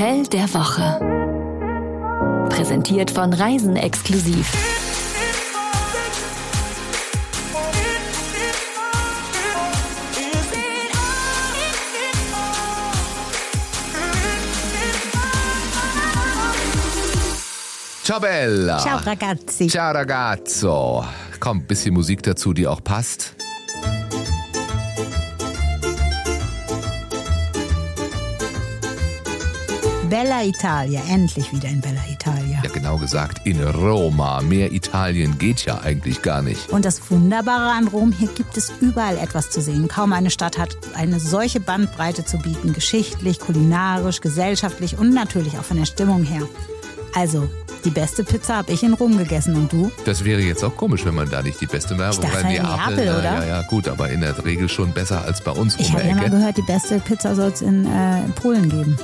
Hotel der Woche. Präsentiert von Reisen exklusiv. Ciao Bella. Ciao ragazzi. Ciao ragazzo. Komm, bisschen Musik dazu, die auch passt. Bella Italia, endlich wieder in Bella Italia. Ja, genau gesagt, in Roma. Mehr Italien geht ja eigentlich gar nicht. Und das Wunderbare an Rom, hier gibt es überall etwas zu sehen. Kaum eine Stadt hat eine solche Bandbreite zu bieten. Geschichtlich, kulinarisch, gesellschaftlich und natürlich auch von der Stimmung her. Also, die beste Pizza habe ich in Rom gegessen und du? Das wäre jetzt auch komisch, wenn man da nicht die beste Werbung Ich dachte, in Neapel, na, oder? Ja, ja, gut, aber in der Regel schon besser als bei uns Ich habe ja mal gehört, die beste Pizza soll es in, äh, in Polen geben.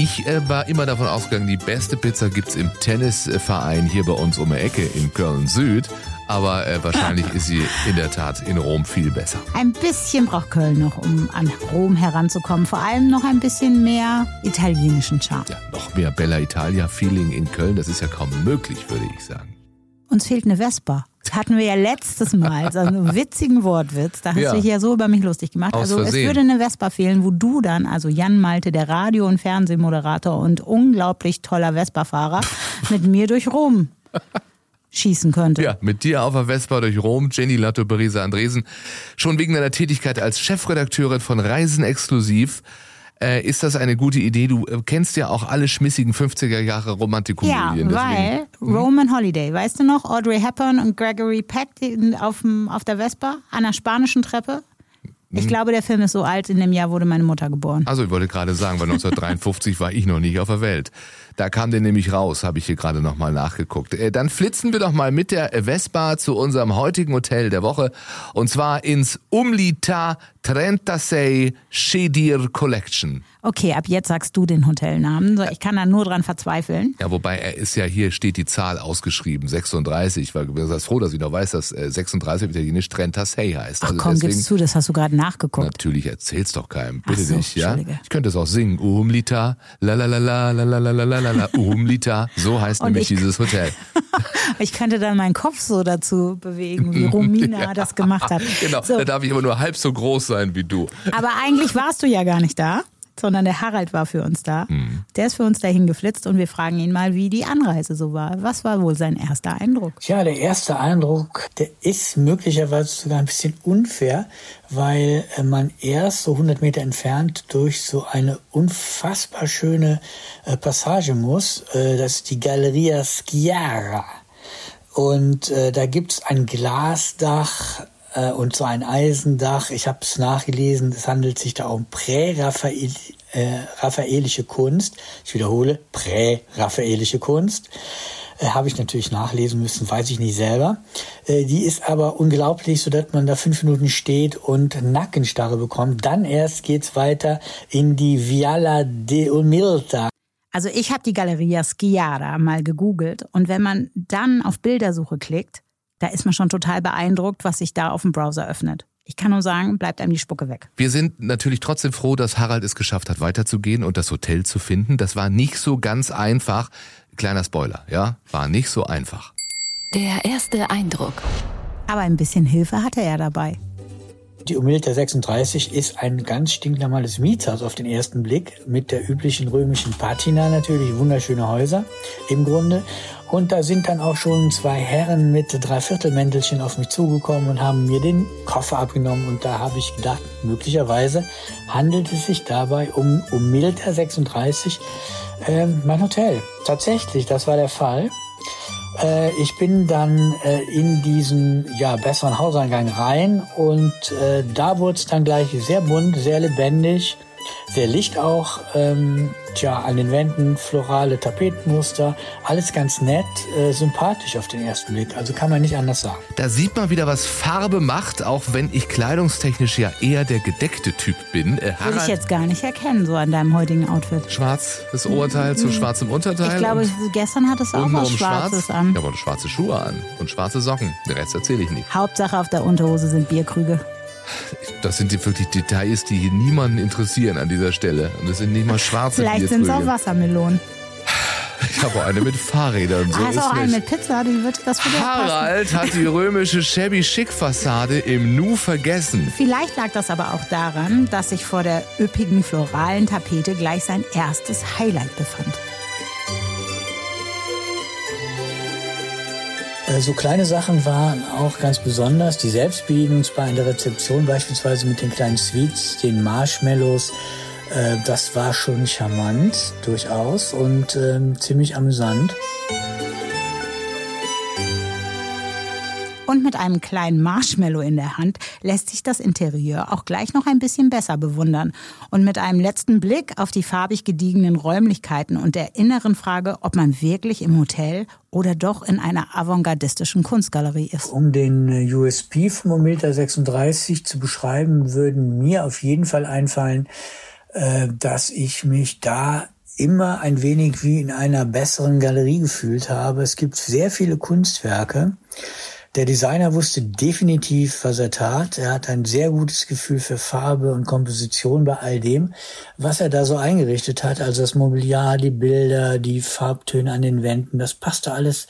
Ich äh, war immer davon ausgegangen, die beste Pizza gibt's im Tennisverein hier bei uns um die Ecke in Köln Süd. Aber äh, wahrscheinlich ist sie in der Tat in Rom viel besser. Ein bisschen braucht Köln noch, um an Rom heranzukommen. Vor allem noch ein bisschen mehr italienischen Charme. Ja, noch mehr Bella Italia Feeling in Köln, das ist ja kaum möglich, würde ich sagen. Uns fehlt eine Vespa. Das hatten wir ja letztes Mal, so einen witzigen Wortwitz. Da hast Ja. du dich ja so über mich lustig gemacht. Aus also es Versehen. würde eine Vespa fehlen, wo du dann, also Jan Malte, der Radio- und Fernsehmoderator und unglaublich toller Vespa-Fahrer, mit mir durch Rom schießen könnte. Ja, mit dir auf der Vespa durch Rom, Jenny Latto Berisa Andresen. Schon wegen deiner Tätigkeit als Chefredakteurin von Reisen exklusiv. Äh, ist das eine gute Idee? Du äh, kennst ja auch alle schmissigen 50er Jahre Ja, Romantikkomödien. weil deswegen- Roman Holiday, weißt du noch, Audrey Hepburn und Gregory Peck auf, dem, auf der Vespa an der spanischen Treppe? Ich Mhm. glaube, der Film ist so alt, in dem Jahr wurde meine Mutter geboren. Also ich wollte gerade sagen, weil 1953 war ich noch nicht auf der Welt. Da kam der nämlich raus, habe ich hier gerade nochmal nachgeguckt. Äh, Dann flitzen wir doch mal mit der Vespa zu unserem heutigen Hotel der Woche. Und zwar ins Umlita 36 Shedir Collection. Okay, ab jetzt sagst du den Hotelnamen. So, Ich kann da nur dran verzweifeln. Ja, wobei er ist ja hier, steht die Zahl ausgeschrieben, 36, weil du bist froh, dass ich noch weiß, dass äh, 36 auf Italienisch Trentasei heißt. Ach Also komm, deswegen, gibst zu, das hast du gerade nachgeguckt. Natürlich erzähl's doch keinem, bitte so, nicht, ja? Ich könnte es auch singen. Umlita, la la la la la la la la la la la Umlita. So heißt Und nämlich ich- dieses Hotel. Ich könnte dann meinen Kopf so dazu bewegen, wie Romina das gemacht hat. Genau, So, da darf ich aber nur halb so groß sein wie du. aber eigentlich warst du ja gar nicht da, sondern der Harald war für uns da. Mhm. Der ist für uns dahin geflitzt und wir fragen ihn mal, wie die Anreise so war. Was war wohl sein erster Eindruck? Ja, der erste Eindruck, der ist möglicherweise sogar ein bisschen unfair, weil äh, man erst so 100 Meter entfernt durch so eine unfassbar schöne äh, Passage muss. Äh, das ist die Galleria Schiara. Und äh, da gibt's ein Glasdach äh, und so ein Eisendach. Ich habe es nachgelesen, es handelt sich da um prä-raphael äh, raphaelische Kunst. Ich wiederhole, prä-raphaelische Kunst. Äh, habe ich natürlich nachlesen müssen, weiß ich nicht selber. Äh, die ist aber unglaublich, so dass man da fünf Minuten steht und Nackenstarre bekommt. Dann erst geht's weiter in die Viala de Umilta. Also ich habe die Galleria Schiara mal gegoogelt und wenn man dann auf Bildersuche klickt, da ist man schon total beeindruckt, was sich da auf dem Browser öffnet. Ich kann nur sagen, bleibt einem die Spucke weg. Wir sind natürlich trotzdem froh, dass Harald es geschafft hat, weiterzugehen und das Hotel zu finden. Das war nicht so ganz einfach. Kleiner Spoiler, ja? War nicht so einfach. Der erste Eindruck. Aber ein bisschen Hilfe hatte er dabei. Die Umilta 36 ist ein ganz stinknormales Mietshaus auf den ersten Blick mit der üblichen römischen Patina natürlich, wunderschöne Häuser im Grunde. Und da sind dann auch schon zwei Herren mit Dreiviertelmäntelchen auf mich zugekommen und haben mir den Koffer abgenommen. Und da habe ich gedacht, möglicherweise handelt es sich dabei um Umilta 36, äh, mein Hotel. Tatsächlich, das war der Fall. Äh, ich bin dann äh, in diesen ja, besseren Hauseingang rein und äh, da wurde es dann gleich sehr bunt, sehr lebendig, sehr Licht auch. Ähm, tja, an den Wänden florale Tapetenmuster, alles ganz nett, äh, sympathisch auf den ersten Blick. Also kann man nicht anders sagen. Da sieht man wieder, was Farbe macht, auch wenn ich kleidungstechnisch ja eher der gedeckte Typ bin. Äh, Würde ich jetzt gar nicht erkennen, so an deinem heutigen Outfit. schwarz, das Oberteil zu schwarzem Unterteil. Ich glaube, gestern hattest du auch was Schwarzes schwarz. an. Ja, aber schwarze Schuhe an und schwarze Socken. Den Rest erzähle ich nicht. Hauptsache auf der Unterhose sind Bierkrüge. Das sind die wirklich Details, die hier niemanden interessieren an dieser Stelle. Und das sind nicht mal schwarze Vielleicht sind es auch Wassermelonen. Ich habe auch eine mit Fahrrädern. So du ist auch eine mit Pizza? Die wird das passen. Harald hat die römische Shabby Chic Fassade im Nu vergessen. Vielleicht lag das aber auch daran, dass sich vor der üppigen floralen Tapete gleich sein erstes Highlight befand. So kleine Sachen waren auch ganz besonders. Die Selbstbedienungsbar in der Rezeption, beispielsweise mit den kleinen Sweets, den Marshmallows. Äh, Das war schon charmant, durchaus, und ähm, ziemlich amüsant. Mit einem kleinen Marshmallow in der Hand lässt sich das Interieur auch gleich noch ein bisschen besser bewundern. Und mit einem letzten Blick auf die farbig gediegenen Räumlichkeiten und der inneren Frage, ob man wirklich im Hotel oder doch in einer avantgardistischen Kunstgalerie ist. Um den USP vom Omilta 36 zu beschreiben, würden mir auf jeden Fall einfallen, äh, dass ich mich da immer ein wenig wie in einer besseren Galerie gefühlt habe. Es gibt sehr viele Kunstwerke. Der Designer wusste definitiv, was er tat. Er hat ein sehr gutes Gefühl für Farbe und Komposition bei all dem, was er da so eingerichtet hat. Also das Mobiliar, die Bilder, die Farbtöne an den Wänden, das passte alles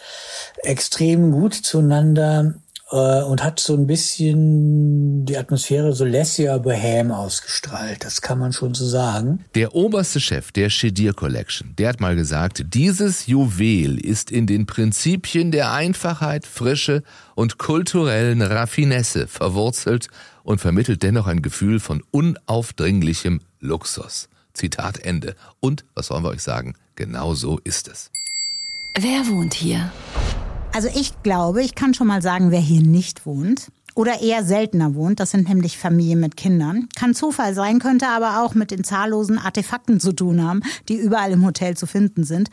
extrem gut zueinander äh, und hat so ein bisschen die Atmosphäre so lässiger bohem ausgestrahlt. Das kann man schon so sagen. Der oberste Chef der Chedir Collection, der hat mal gesagt, dieses Juwel ist in den Prinzipien der Einfachheit, Frische und kulturellen Raffinesse verwurzelt und vermittelt dennoch ein Gefühl von unaufdringlichem Luxus. Zitat Ende. Und, was sollen wir euch sagen, genau so ist es. Wer wohnt hier? Also ich glaube, ich kann schon mal sagen, wer hier nicht wohnt oder eher seltener wohnt, das sind nämlich Familien mit Kindern. Kann Zufall sein, könnte aber auch mit den zahllosen Artefakten zu tun haben, die überall im Hotel zu finden sind.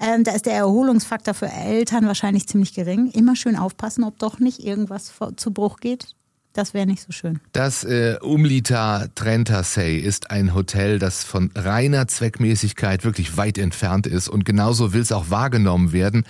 Ähm, da ist der Erholungsfaktor für Eltern wahrscheinlich ziemlich gering. Immer schön aufpassen, ob doch nicht irgendwas vor- zu Bruch geht. Das wäre nicht so schön. Das äh, Umlita Trentasey ist ein Hotel, das von reiner Zweckmäßigkeit wirklich weit entfernt ist und genauso will es auch wahrgenommen werden.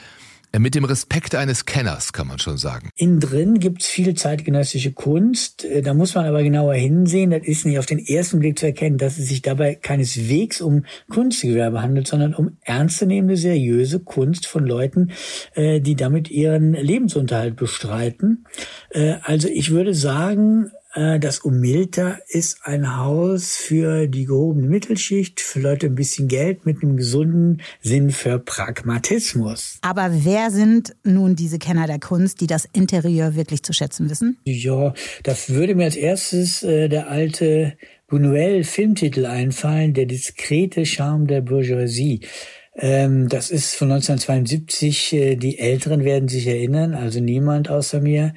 Mit dem Respekt eines Kenners, kann man schon sagen. Innen drin gibt's viel zeitgenössische Kunst. Äh, Da muss man aber genauer hinsehen. Das ist nicht auf den ersten Blick zu erkennen, dass es sich dabei keineswegs um Kunstgewerbe handelt, sondern um ernstzunehmende, seriöse Kunst von Leuten, äh, die damit ihren Lebensunterhalt bestreiten. Äh, Also ich würde sagen, das Umilta ist ein Haus für die gehobene Mittelschicht, für Leute ein bisschen Geld mit einem gesunden Sinn für Pragmatismus. Aber wer sind nun diese Kenner der Kunst, die das Interieur wirklich zu schätzen wissen? Ja, da würde mir als erstes äh, der alte Buñuel-Filmtitel einfallen, Der diskrete Charme der Bourgeoisie. Ähm, das ist von 1972, äh, die Älteren werden sich erinnern, also niemand außer mir.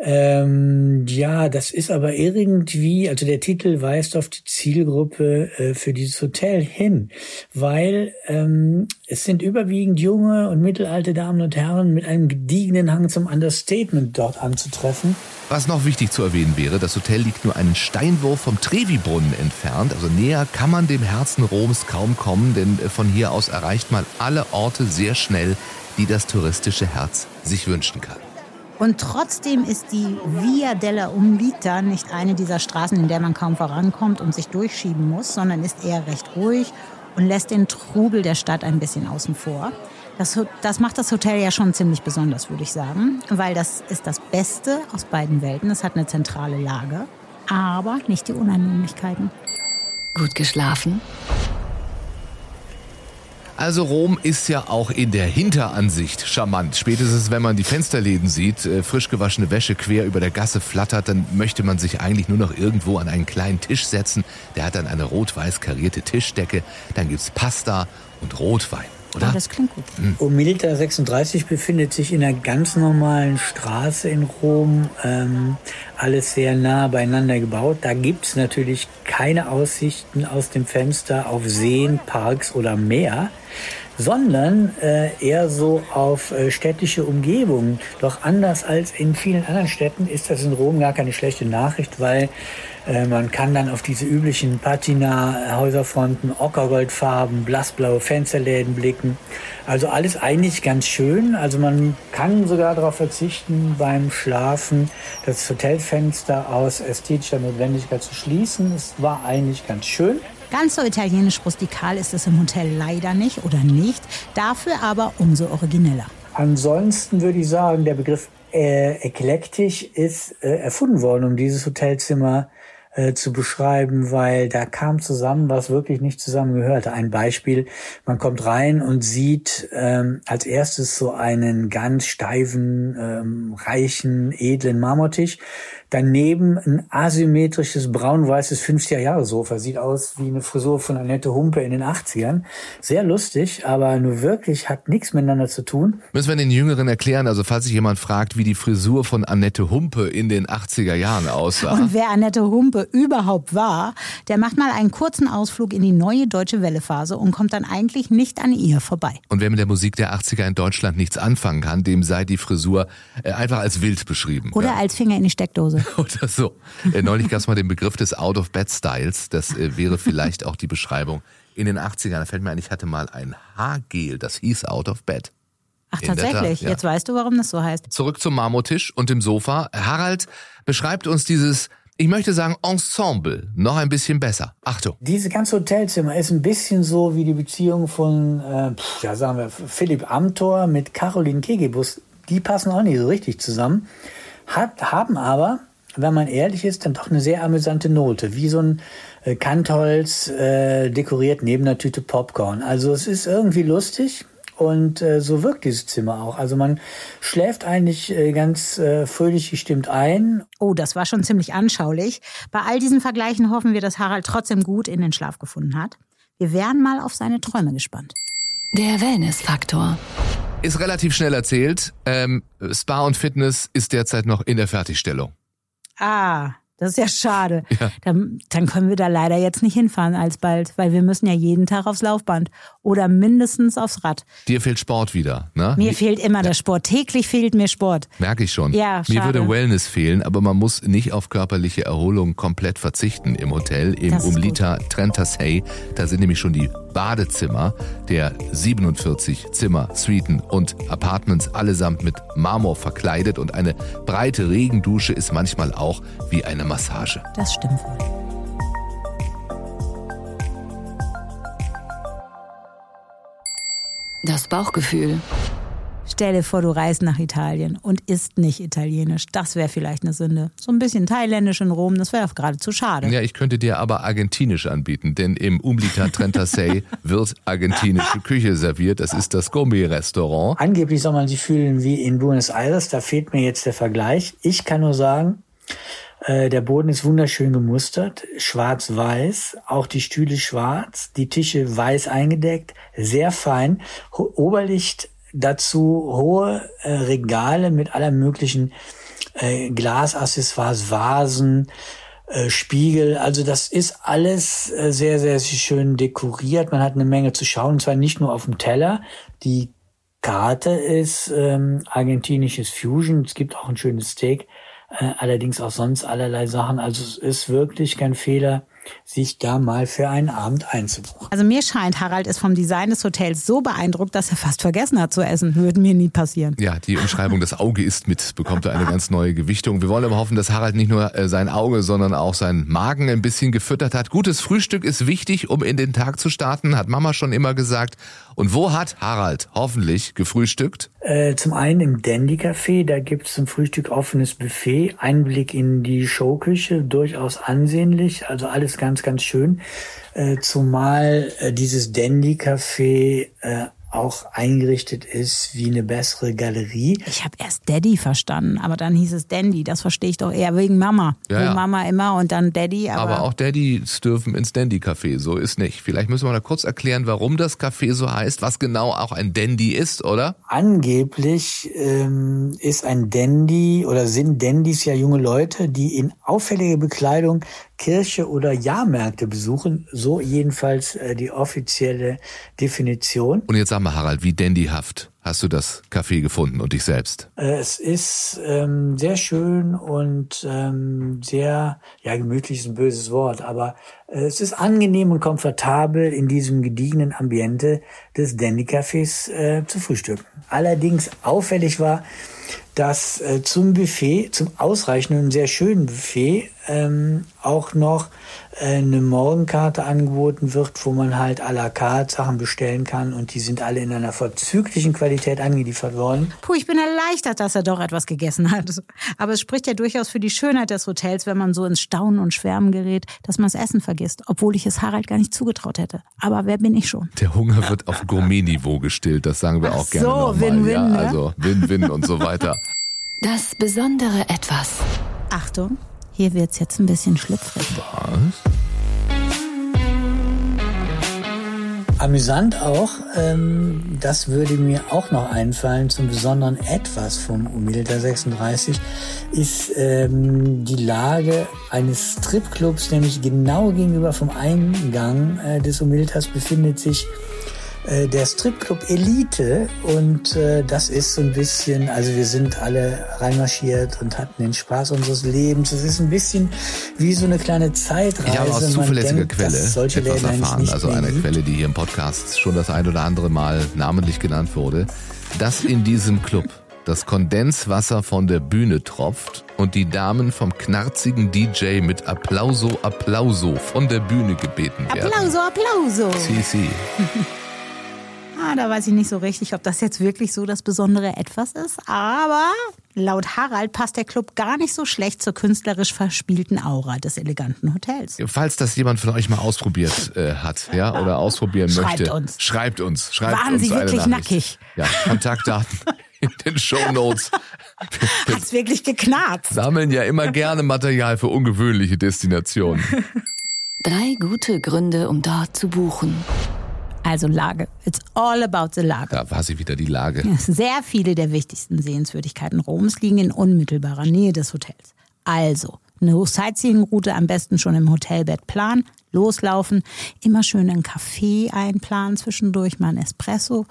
Ähm, ja, das ist aber irgendwie, also der Titel weist auf die Zielgruppe äh, für dieses Hotel hin, weil ähm, es sind überwiegend junge und mittelalte Damen und Herren mit einem gediegenen Hang zum Understatement dort anzutreffen. Was noch wichtig zu erwähnen wäre, das Hotel liegt nur einen Steinwurf vom Trevi-Brunnen entfernt. Also näher kann man dem Herzen Roms kaum kommen, denn äh, von hier aus erreicht man alle Orte sehr schnell, die das touristische Herz sich wünschen kann. Und trotzdem ist die Via della Umlita nicht eine dieser Straßen, in der man kaum vorankommt und sich durchschieben muss, sondern ist eher recht ruhig und lässt den Trubel der Stadt ein bisschen außen vor. Das, das macht das Hotel ja schon ziemlich besonders, würde ich sagen, weil das ist das Beste aus beiden Welten. Es hat eine zentrale Lage, aber nicht die Unannehmlichkeiten. Gut geschlafen? Also Rom ist ja auch in der Hinteransicht charmant. Spätestens wenn man die Fensterläden sieht, äh, frisch gewaschene Wäsche quer über der Gasse flattert, dann möchte man sich eigentlich nur noch irgendwo an einen kleinen Tisch setzen. Der hat dann eine rot-weiß karierte Tischdecke. Dann gibt's Pasta und Rotwein, oder? Ja, das klingt gut. Umilta 36 befindet sich in einer ganz normalen Straße in Rom, ähm, alles sehr nah beieinander gebaut. Da gibt's natürlich keine Aussichten aus dem Fenster auf Seen, Parks oder Meer, sondern äh, eher so auf äh, städtische Umgebungen. Doch anders als in vielen anderen Städten ist das in Rom gar keine schlechte Nachricht, weil Äh, man kann dann auf diese üblichen Patina-Häuserfronten, Ockergoldfarben, blassblaue Fensterläden blicken. Also alles eigentlich ganz schön. Also man kann sogar darauf verzichten, beim Schlafen das Hotelfenster aus ästhetischer Notwendigkeit zu schließen. Es war eigentlich ganz schön. Ganz so italienisch rustikal ist es im Hotel leider nicht oder nicht, dafür aber umso origineller. Ansonsten würde ich sagen, der Begriff äh, eklektisch ist äh, erfunden worden, um dieses Hotelzimmer äh, zu beschreiben, weil da kam zusammen, was wirklich nicht zusammengehörte. Ein Beispiel, man kommt rein und sieht ähm, als erstes so einen ganz steifen, ähm, reichen, edlen Marmortisch Daneben ein asymmetrisches braun-weißes 50er-Jahre-Sofa. Sieht aus wie eine Frisur von Annette Humpe in den 80ern. Sehr lustig, aber nur wirklich hat nichts miteinander zu tun. Müssen wir den Jüngeren erklären, also falls sich jemand fragt, wie die Frisur von Annette Humpe in den 80er Jahren aussah. Und wer Annette Humpe überhaupt war, der macht mal einen kurzen Ausflug in die neue deutsche Wellephase und kommt dann eigentlich nicht an ihr vorbei. Und wer mit der Musik der 80er in Deutschland nichts anfangen kann, dem sei die Frisur äh, einfach als wild beschrieben. Oder ja. als Finger in die Steckdose. Oder so. Äh, neulich gab es mal den Begriff des Out-of-Bed-Styles. Das äh, wäre vielleicht auch die Beschreibung. In den 80ern, da fällt mir ein, ich hatte mal ein Haargel, das hieß Out of Bed. Ach, tatsächlich. Ja. Jetzt weißt du, warum das so heißt. Zurück zum Marmortisch und dem Sofa. Harald beschreibt uns dieses ich möchte sagen, Ensemble noch ein bisschen besser. Achtung. Diese ganze Hotelzimmer ist ein bisschen so wie die Beziehung von, äh, ja sagen wir, Philipp Amthor mit Caroline Kegebus. Die passen auch nicht so richtig zusammen. Hat, haben aber wenn man ehrlich ist, dann doch eine sehr amüsante Note, wie so ein äh, Kantholz äh, dekoriert neben einer Tüte Popcorn. Also es ist irgendwie lustig und äh, so wirkt dieses Zimmer auch. Also man schläft eigentlich äh, ganz äh, fröhlich gestimmt ein. Oh, das war schon ziemlich anschaulich. Bei all diesen Vergleichen hoffen wir, dass Harald trotzdem gut in den Schlaf gefunden hat. Wir wären mal auf seine Träume gespannt. Der Wellness-Faktor. Ist relativ schnell erzählt. Ähm, Spa und Fitness ist derzeit noch in der Fertigstellung. Ah, das ist ja schade. Ja. Dann, dann können wir da leider jetzt nicht hinfahren alsbald, weil wir müssen ja jeden Tag aufs Laufband oder mindestens aufs Rad. Dir fehlt Sport wieder, ne? Mir fehlt immer ja. der Sport. Täglich fehlt mir Sport. Merke ich schon. Ja, schade. Mir würde Wellness fehlen, aber man muss nicht auf körperliche Erholung komplett verzichten im Hotel, im Umlita Trentasey. Da sind nämlich schon die Badezimmer der 47 Zimmer, Suiten und Apartments allesamt mit Marmor verkleidet und eine breite Regendusche ist manchmal auch wie eine Massage. Das stimmt wohl. Das Bauchgefühl. Stell dir vor, du reist nach Italien und isst nicht italienisch. Das wäre vielleicht eine Sünde. So ein bisschen thailändisch in Rom, das wäre geradezu schade. Ja, ich könnte dir aber argentinisch anbieten, denn im Umlita Trentasei wird argentinische Küche serviert. Das ist das Gourmet-Restaurant. Angeblich soll man sich fühlen wie in Buenos Aires. Da fehlt mir jetzt der Vergleich. Ich kann nur sagen, äh, der Boden ist wunderschön gemustert, schwarz-weiß, auch die Stühle schwarz, die Tische weiß eingedeckt, sehr fein. Oberlicht dazu hohe äh, Regale mit aller möglichen äh, Glasaccessoires, Vasen, äh, Spiegel. Also das ist alles äh, sehr, sehr schön dekoriert. Man hat eine Menge zu schauen, und zwar nicht nur auf dem Teller. Die Karte ist ähm, argentinisches Fusion. Es gibt auch ein schönes Steak, allerdings auch sonst allerlei Sachen. Also es ist wirklich kein Fehler, sich da mal für einen Abend einzubuchen. Also mir scheint, Harald ist vom Design des Hotels so beeindruckt, dass er fast vergessen hat zu essen. Würde mir nie passieren. Ja, die Umschreibung, das Auge ist mit, bekommt eine ganz neue Gewichtung. Wir wollen aber hoffen, dass Harald nicht nur äh, sein Auge, sondern auch seinen Magen ein bisschen gefüttert hat. Gutes Frühstück ist wichtig, um in den Tag zu starten, hat Mama schon immer gesagt. Und wo hat Harald hoffentlich gefrühstückt? Äh, zum einen im Dandy Café, da gibt es zum Frühstück offenes Buffet, Einblick in die Showküche, durchaus ansehnlich, also alles ganz, ganz schön. Äh, zumal äh, dieses Dandy Café äh, auch eingerichtet ist wie eine bessere Galerie. Ich habe erst Daddy verstanden, aber dann hieß es Dandy. Das verstehe ich doch eher wegen Mama. Ja, ja. Mama immer und dann Daddy. Aber, aber auch Daddys dürfen ins Dandy-Café, so ist nicht. Vielleicht müssen wir mal kurz erklären, warum das Café so heißt, was genau auch ein Dandy ist, oder? Angeblich ähm, ist ein Dandy oder sind Dandys ja junge Leute, die in auffällige Bekleidung Kirche oder Jahrmärkte besuchen. So jedenfalls äh, die offizielle Definition. Und jetzt Sag Harald, wie dandyhaft hast du das Café gefunden und dich selbst? Äh, es ist ähm, sehr schön und ähm, sehr, ja, gemütlich ist ein böses Wort, aber äh, es ist angenehm und komfortabel in diesem gediegenen Ambiente des Dandy-Cafés äh, zu frühstücken. Allerdings auffällig war, dass äh, zum Buffet, zum ausreichenden, sehr schönen Buffet, ähm, auch noch äh, eine Morgenkarte angeboten wird, wo man halt à la carte Sachen bestellen kann und die sind alle in einer vorzüglichen Qualität angeliefert worden. Puh, ich bin erleichtert, dass er doch etwas gegessen hat. Aber es spricht ja durchaus für die Schönheit des Hotels, wenn man so ins Staunen und Schwärmen gerät, dass man das Essen vergisst, obwohl ich es Harald gar nicht zugetraut hätte. Aber wer bin ich schon? Der Hunger wird auf Gourmet-Niveau gestillt, das sagen wir Ach auch gerne so. Win-Win, ja, ne? Also Win-Win und so weiter. Das besondere Etwas. Achtung, hier wird's jetzt ein bisschen schlüpfrig. Amüsant auch, ähm, das würde mir auch noch einfallen zum besonderen Etwas vom Umilta 36, ist ähm, die Lage eines Stripclubs, nämlich genau gegenüber vom Eingang äh, des Umiltas befindet sich äh, der Stripclub Elite und äh, das ist so ein bisschen, also wir sind alle reinmarschiert und hatten den Spaß unseres Lebens. Es ist ein bisschen wie so eine kleine Zeitreise. Ich habe aus zuverlässiger denkt, Quelle solche etwas Läden erfahren, nicht also eine gibt. Quelle, die hier im Podcast schon das ein oder andere Mal namentlich genannt wurde, dass in diesem Club das Kondenswasser von der Bühne tropft und die Damen vom knarzigen DJ mit Applauso, Applauso von der Bühne gebeten werden. Applauso, Applauso. Si, si. Ah, da weiß ich nicht so richtig, ob das jetzt wirklich so das besondere Etwas ist. Aber laut Harald passt der Club gar nicht so schlecht zur künstlerisch verspielten Aura des eleganten Hotels. Falls das jemand von euch mal ausprobiert äh, hat, ja, oder ausprobieren Schreibt möchte, uns. schreibt uns, schreibt Waren uns Sie wirklich nackig? Ja, Kontaktdaten in den Shownotes. Hat's wirklich geknarzt? Sammeln ja immer gerne Material für ungewöhnliche Destinationen. Drei gute Gründe, um dort zu buchen. Also Lage. It's all about the Lage. Da war sie wieder die Lage. Sehr viele der wichtigsten Sehenswürdigkeiten Roms liegen in unmittelbarer Nähe des Hotels. Also, eine Sightseeing-Route am besten schon im Hotelbett planen, loslaufen, immer schön einen Kaffee einplanen zwischendurch, mal ein Espresso,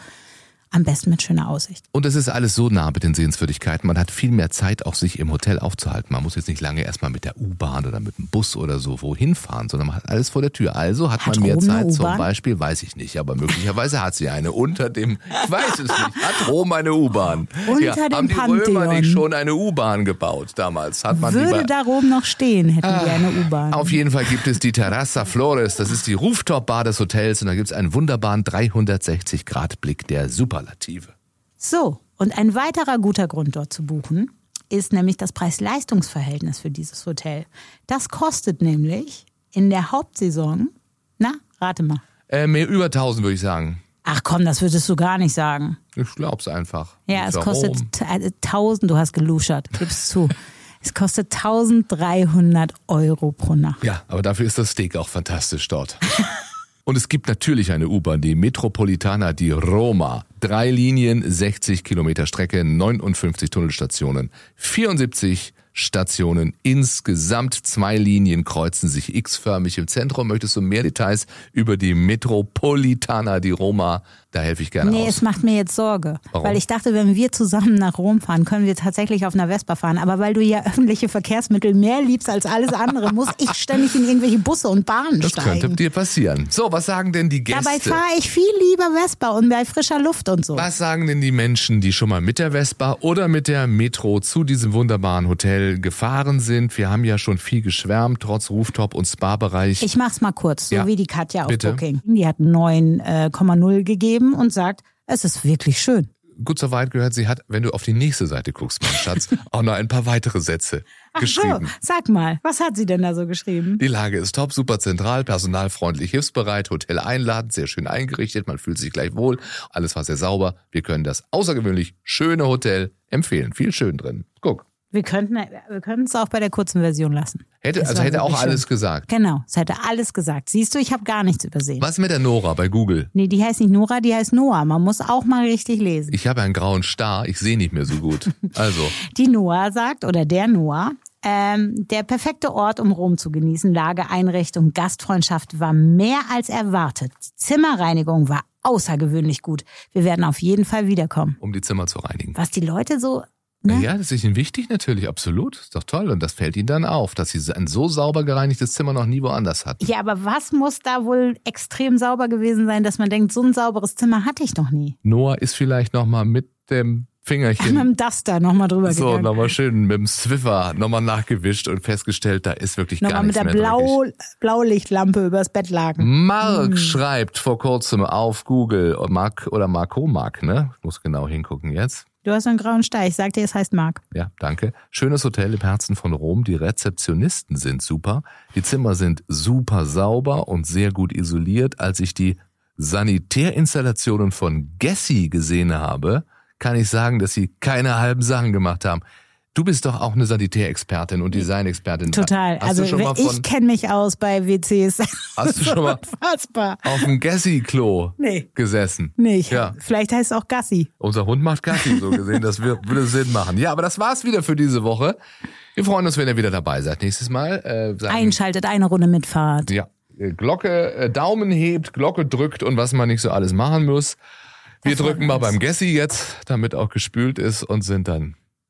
am besten mit schöner Aussicht. Und es ist alles so nah mit den Sehenswürdigkeiten. Man hat viel mehr Zeit, auch sich im Hotel aufzuhalten. Man muss jetzt nicht lange erstmal mit der U-Bahn oder mit dem Bus oder so wohin fahren, sondern man hat alles vor der Tür. Also hat, Hat man mehr Zeit zum? Beispiel, weiß ich nicht, aber möglicherweise hat sie eine unter dem, ich weiß es nicht, hat Rom eine U-Bahn? Unter ja, dem haben die Römer Pantheon. nicht schon eine U-Bahn gebaut damals? Hat man Würde da Rom noch stehen, hätten wir eine U-Bahn. Auf jeden Fall gibt es die Terrassa Flores, das ist die Rooftop-Bar des Hotels und da gibt es einen wunderbaren 360-Grad-Blick der Superlative. So, und ein weiterer guter Grund dort zu buchen ist nämlich das Preis-Leistungs-Verhältnis für dieses Hotel. Das kostet nämlich in der Hauptsaison, na, rate mal. Äh, mehr über 1000 würde ich sagen. Ach komm, das würdest du gar nicht sagen. Ich glaub's einfach. Ja, es Warum? kostet t- äh, 1000, du hast geluschert, gib's zu. Es kostet 1300 Euro pro Nacht. Ja, aber dafür ist das Steak auch fantastisch dort. Und es gibt natürlich eine U-Bahn, die Metropolitana di Roma. Drei Linien, 60 Kilometer Strecke, 59 Tunnelstationen, 74 Stationen. Insgesamt zwei Linien kreuzen sich x-förmig im Zentrum. Möchtest du mehr Details über die Metropolitana di Roma? Da helfe ich gerne Nee, aus. es macht mir jetzt Sorge. Warum? Weil ich dachte, wenn wir zusammen nach Rom fahren, können wir tatsächlich auf einer Vespa fahren. Aber weil du ja öffentliche Verkehrsmittel mehr liebst als alles andere, muss ich ständig in irgendwelche Busse und Bahnen Das könnte steigen. dir passieren. So, was sagen denn die Gäste? Dabei fahre ich viel lieber Vespa und bei frischer Luft und so. Was sagen denn die Menschen, die schon mal mit der Vespa oder mit der Metro zu diesem wunderbaren Hotel gefahren sind? Wir haben ja schon viel geschwärmt, trotz Rooftop- und Spa-Bereich. Ich mach's mal kurz, so Ja. wie die Katja auf Bitte. Booking. Die hat 9,0 gegeben und sagt, es ist wirklich schön. Gut soweit gehört, sie hat, wenn du auf die nächste Seite guckst, mein Schatz, auch noch ein paar weitere Sätze Ach geschrieben. so, sag mal, was hat sie denn da so geschrieben? Die Lage ist top, super zentral, personalfreundlich, hilfsbereit, Hotel einladend, sehr schön eingerichtet, man fühlt sich gleich wohl, alles war sehr sauber. Wir können das außergewöhnlich schöne Hotel empfehlen. Viel schön drin. Guck. Wir könnten wir könnten es auch bei der kurzen Version lassen. Hätte, Es also hätte auch alles schön. gesagt. Genau, es hätte alles gesagt. Siehst du, ich habe gar nichts übersehen. Was mit der Nora bei Google? Nee, die heißt nicht Nora, die heißt Noah. Man muss auch mal richtig lesen. Ich habe einen grauen Star, ich sehe nicht mehr so gut. Also, Die Noah sagt, oder der Noah, ähm, der perfekte Ort, um Rom zu genießen. Lage, Einrichtung, Gastfreundschaft war mehr als erwartet. Die Zimmerreinigung war außergewöhnlich gut. Wir werden auf jeden Fall wiederkommen. Um die Zimmer zu reinigen. Was die Leute so Ne? Ja, das ist Ihnen wichtig natürlich, absolut. Ist doch toll. Und das fällt Ihnen dann auf, dass Sie ein so sauber gereinigtes Zimmer noch nie woanders hatten. Ja, aber was muss da wohl extrem sauber gewesen sein, dass man denkt, so ein sauberes Zimmer hatte ich noch nie? Noah ist vielleicht nochmal mit dem Fingerchen. Mit dem Duster nochmal drüber So, gegangen. nochmal schön mit dem Swiffer nochmal nachgewischt und festgestellt, da ist wirklich gar Nochmal mit nichts der mehr Blau, dreckig. Blaulichtlampe übers Bett lagen. Mark Hm. schreibt vor kurzem auf Google, Mark oder Marco Mark, ne? Ich muss genau hingucken jetzt. Du hast einen grauen Stich. Ich sag dir, es heißt Marc. Ja, danke. Schönes Hotel im Herzen von Rom. Die Rezeptionisten sind super. Die Zimmer sind super sauber und sehr gut isoliert. Als ich die Sanitärinstallationen von Gessi gesehen habe, kann ich sagen, dass sie keine halben Sachen gemacht haben. Du bist doch auch eine Sanitärexpertin und Designexpertin. Total. Hast also du schon mal ich von, kenne mich aus bei WCs. hast du schon mal Unfassbar. auf dem Gessi-Klo Nee. gesessen? Nicht. Ja. Vielleicht heißt es auch Gassi. Unser Hund macht Gassi, so gesehen. Das wür- würde Sinn machen. Ja, aber das war's wieder für diese Woche. Wir freuen uns, wenn ihr wieder dabei seid. Nächstes Mal. Äh, Einschaltet eine Runde Mitfahrt. Ja, äh, Glocke, äh, Daumen hebt, Glocke drückt und was man nicht so alles machen muss. Wir drücken mal beim Gessi jetzt, damit auch gespült ist und sind dann